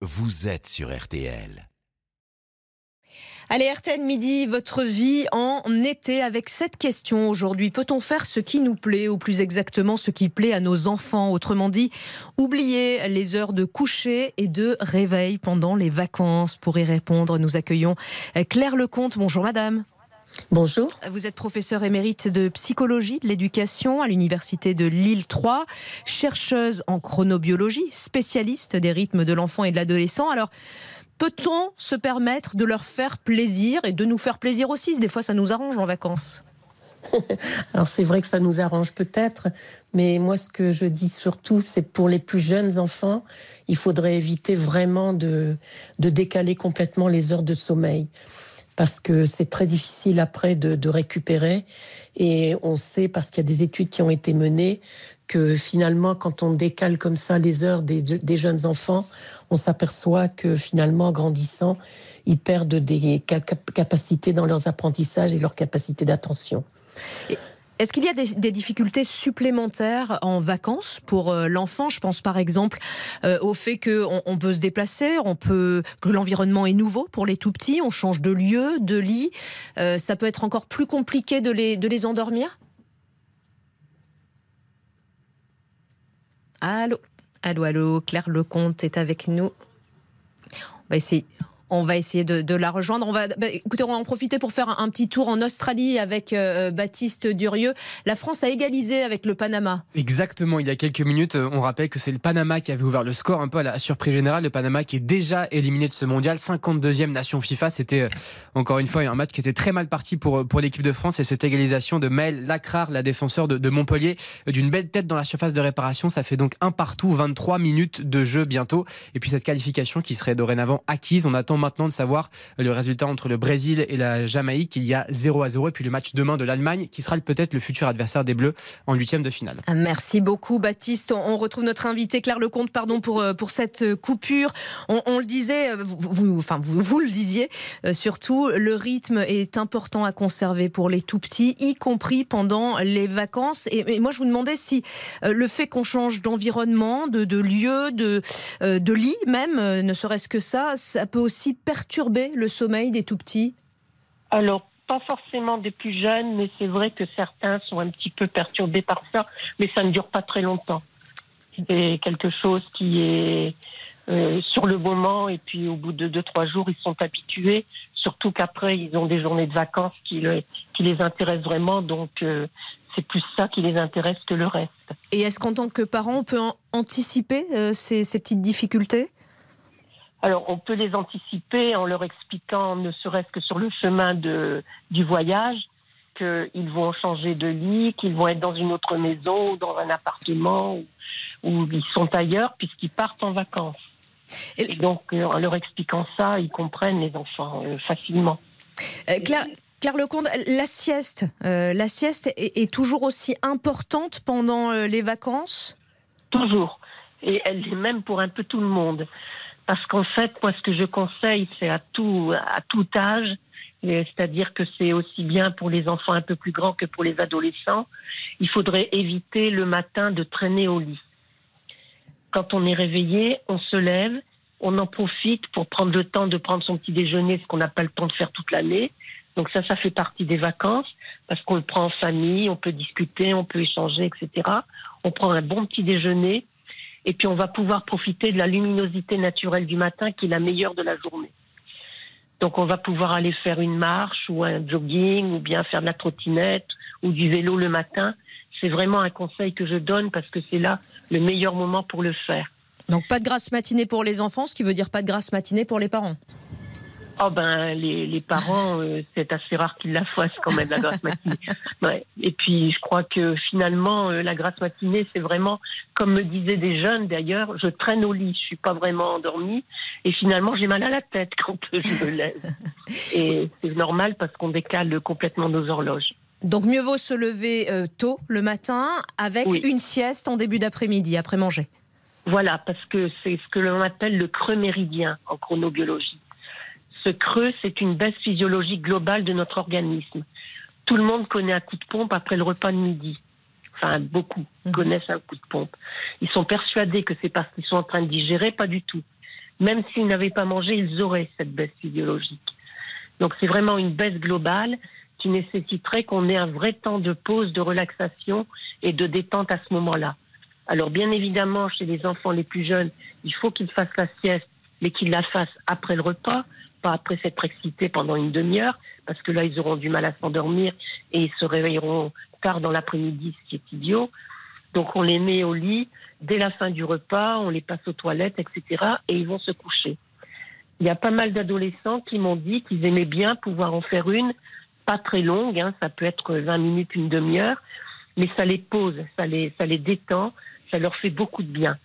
vous êtes sur RTL. Allez, RTL Midi, votre vie en été avec cette question aujourd'hui. Peut-on faire ce qui nous plaît, ou plus exactement ce qui plaît à nos enfants? Autrement dit, oublier les heures de coucher et de réveil pendant les vacances. Pour y répondre, nous accueillons Claire Lecomte. Bonjour madame. Bonjour. Vous êtes professeur émérite de psychologie de l'éducation à l'université de Lille 3, chercheuse en chronobiologie, spécialiste des rythmes de l'enfant et de l'adolescent. Alors, peut-on se permettre de leur faire plaisir et de nous faire plaisir aussi? Des fois, ça nous arrange en vacances. Alors c'est vrai que ça nous arrange peut-être, mais moi ce que je dis surtout, c'est pour les plus jeunes enfants, il faudrait éviter vraiment de, de décaler complètement les heures de sommeil parce que c'est très difficile après de, récupérer. Et on sait, parce qu'il y a des études qui ont été menées, que finalement, quand on décale comme ça les heures des, jeunes enfants, on s'aperçoit que finalement, en grandissant, ils perdent des capacités dans leurs apprentissages et leur capacité d'attention. Est-ce qu'il y a des, difficultés supplémentaires en vacances pour euh, l'enfant? Je pense par exemple euh, au fait qu'on on peut se déplacer, que l'environnement est nouveau pour les tout petits, on change de lieu, de lit. Euh, ça peut être encore plus compliqué de les, de les endormir? Allô? Allô, allô, Claire Lecomte est avec nous. On va essayer, on va essayer de, la rejoindre. On va, bah, écoutez, on va en profiter pour faire un, petit tour en Australie avec euh, Baptiste Durieux. La France a égalisé avec le Panama. Exactement. Il y a quelques minutes, euh, on rappelle que c'est le Panama qui avait ouvert le score un peu à la surprise générale. Le Panama qui est déjà éliminé de ce mondial, 52e nation FIFA. C'était euh, encore une fois un match qui était très mal parti pour, pour l'équipe de France et cette égalisation de Maël Lacrar, la défenseur de, de Montpellier, d'une belle tête dans la surface de réparation. Ça fait donc un partout, 23 minutes de jeu bientôt. Et puis cette qualification qui serait dorénavant acquise. On attend maintenant de savoir le résultat entre le Brésil et la Jamaïque. Il y a 0 à 0. Et puis le match demain de l'Allemagne, qui sera peut-être le futur adversaire des Bleus en huitième de finale. Ah, merci beaucoup, Baptiste. On retrouve notre invité, Claire Lecomte, pardon pour, euh, pour cette coupure. On, le disait, euh, vous, enfin, vous, vous le disiez, euh, surtout, le rythme est important à conserver pour les tout petits, y compris pendant les vacances. Et, moi, je vous demandais si le fait qu'on change d'environnement, de, de lieu, de, de lit même, ne serait-ce que ça, ça peut aussi perturber le sommeil des tout petits? Alors, pas forcément des plus jeunes, mais c'est vrai que certains sont un petit peu perturbés par ça, mais ça ne dure pas très longtemps. C'est quelque chose qui est euh, sur le moment, et puis au bout de deux, trois jours, ils sont habitués, surtout qu'après, ils ont des journées de vacances qui, qui les intéressent vraiment, donc euh, c'est plus ça qui les intéresse que le reste. Et est-ce qu'en tant que parent, on peut anticiper euh, ces petites difficultés? Alors, on peut les anticiper en leur expliquant, ne serait-ce que sur le chemin de, du voyage, qu'ils vont changer de lit, qu'ils vont être dans une autre maison ou dans un appartement ou, ils sont ailleurs puisqu'ils partent en vacances. Et, donc, euh, en leur expliquant ça, ils comprennent les enfants euh, facilement. Euh, Claire, Claire Lecomte, la sieste, la sieste est, toujours aussi importante pendant les vacances? Toujours. Et elle est même pour un peu tout le monde. Parce qu'en fait, moi, ce que je conseille, c'est à tout, à tout âge, c'est-à-dire que c'est aussi bien pour les enfants un peu plus grands que pour les adolescents, il faudrait éviter le matin de traîner au lit. Quand on est réveillé, on se lève, on en profite pour prendre le temps de prendre son petit déjeuner, ce qu'on n'a pas le temps de faire toute l'année. Donc ça, ça fait partie des vacances, parce qu'on le prend en famille, on peut discuter, on peut échanger, etc. On prend un bon petit déjeuner, et puis on va pouvoir profiter de la luminosité naturelle du matin qui est la meilleure de la journée. Donc on va pouvoir aller faire une marche ou un jogging ou bien faire de la trottinette ou du vélo le matin. C'est vraiment un conseil que je donne parce que c'est là le meilleur moment pour le faire. Donc pas de grasse matinée pour les enfants, ce qui veut dire pas de grasse matinée pour les parents. Oh ben les, parents, euh, c'est assez rare qu'ils la fassent quand même la grasse matinée. Ouais. Et puis je crois que finalement euh, la grasse matinée, c'est vraiment comme me disaient des jeunes d'ailleurs, je traîne au lit, je suis pas vraiment endormie et finalement j'ai mal à la tête quand je me lève. Et c'est normal parce qu'on décale complètement nos horloges. Donc mieux vaut se lever euh, tôt le matin avec une sieste en début d'après-midi après manger. Voilà, parce que c'est ce que l'on appelle le creux méridien en chronobiologie. Ce creux, c'est une baisse physiologique globale de notre organisme. Tout le monde connaît un coup de pompe après le repas de midi. Enfin, beaucoup mhm. connaissent un coup de pompe. Ils sont persuadés que c'est parce qu'ils sont en train de digérer, pas du tout. même s'ils n'avaient pas mangé, ils auraient cette baisse physiologique. Donc c'est vraiment une baisse globale qui nécessiterait qu'on ait un vrai temps de pause, de relaxation et de détente à ce moment-là. Alors bien évidemment, chez les enfants les plus jeunes, il faut qu'ils fassent la sieste, mais qu'ils la fassent après le repas, pas après s'être excités pendant une demi-heure, parce que là, ils auront du mal à s'endormir et ils se réveilleront tard dans l'après-midi, ce qui est idiot. Donc on les met au lit dès la fin du repas, on les passe aux toilettes, etc. et ils vont se coucher. Il y a pas mal d'adolescents qui m'ont dit qu'ils aimaient bien pouvoir en faire une, pas très longue, hein, ça peut être 20 minutes, une demi-heure, mais ça les pose, ça les, ça les détend, ça leur fait beaucoup de bien.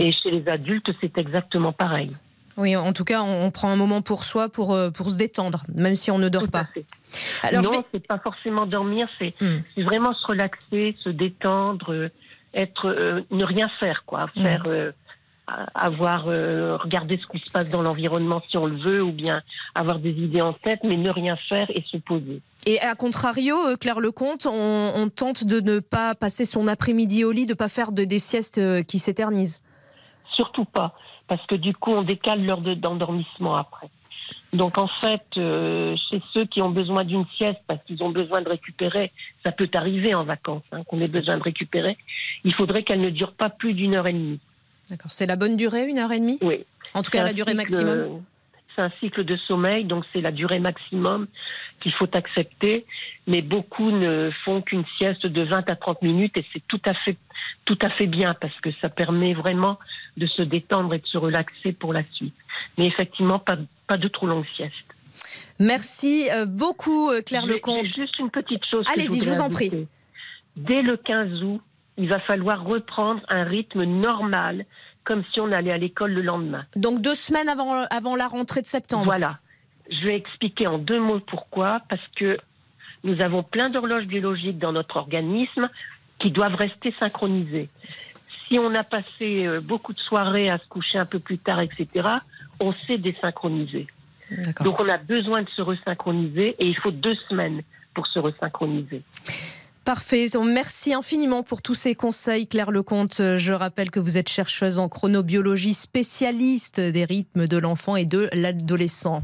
Et chez les adultes, c'est exactement pareil. Oui, en tout cas, on prend un moment pour soi pour, euh, pour se détendre, même si on ne dort Tout pas. Alors, non, vais- c'est pas forcément dormir, c'est Hmm. vraiment se relaxer, se détendre, euh, être, euh, ne rien faire, quoi. Hmm. Faire, euh, a- avoir, euh, regarder ce qui se passe dans l'environnement si on le veut, ou bien avoir des idées en tête, mais ne rien faire et se poser. Et à contrario, euh, Claire Lecomte, on, on tente de ne pas passer son après-midi au lit, de ne pas faire de, des siestes euh, qui s'éternisent? Surtout pas, parce que du coup, on décale l'heure de- d'endormissement après. Donc en fait, euh, chez ceux qui ont besoin d'une sieste parce qu'ils ont besoin de récupérer, ça peut arriver en vacances hein, qu'on ait besoin de récupérer, il faudrait qu'elle ne dure pas plus d'une heure et demie. D'accord. C'est la bonne durée, une heure et demie Oui. En tout cas, la durée cycle- maximum C'est un cycle de sommeil, donc c'est la durée maximum qu'il faut accepter. Mais beaucoup ne font qu'une sieste de 20 à 30 minutes et c'est tout à fait, tout à fait bien parce que ça permet vraiment de se détendre et de se relaxer pour la suite. Mais effectivement, pas, pas de trop longue sieste. Merci euh, beaucoup, euh, Claire Lecomte. Juste une petite chose. Allez-y, je vous en prie. Dès le 15 août, il va falloir reprendre un rythme normal, comme si on allait à l'école le lendemain. Donc deux semaines avant, avant la rentrée de septembre. Voilà. Je vais expliquer en deux mots pourquoi. Parce que nous avons plein d'horloges biologiques dans notre organisme qui doivent rester synchronisées. Si on a passé euh, beaucoup de soirées à se coucher un peu plus tard, etc., on s'est désynchroniser. D'accord. Donc on a besoin de se resynchroniser et il faut deux semaines pour se resynchroniser. Parfait. Merci infiniment pour tous ces conseils, Claire Lecomte. Je rappelle que vous êtes chercheuse en chronobiologie, spécialiste des rythmes de l'enfant et de l'adolescent.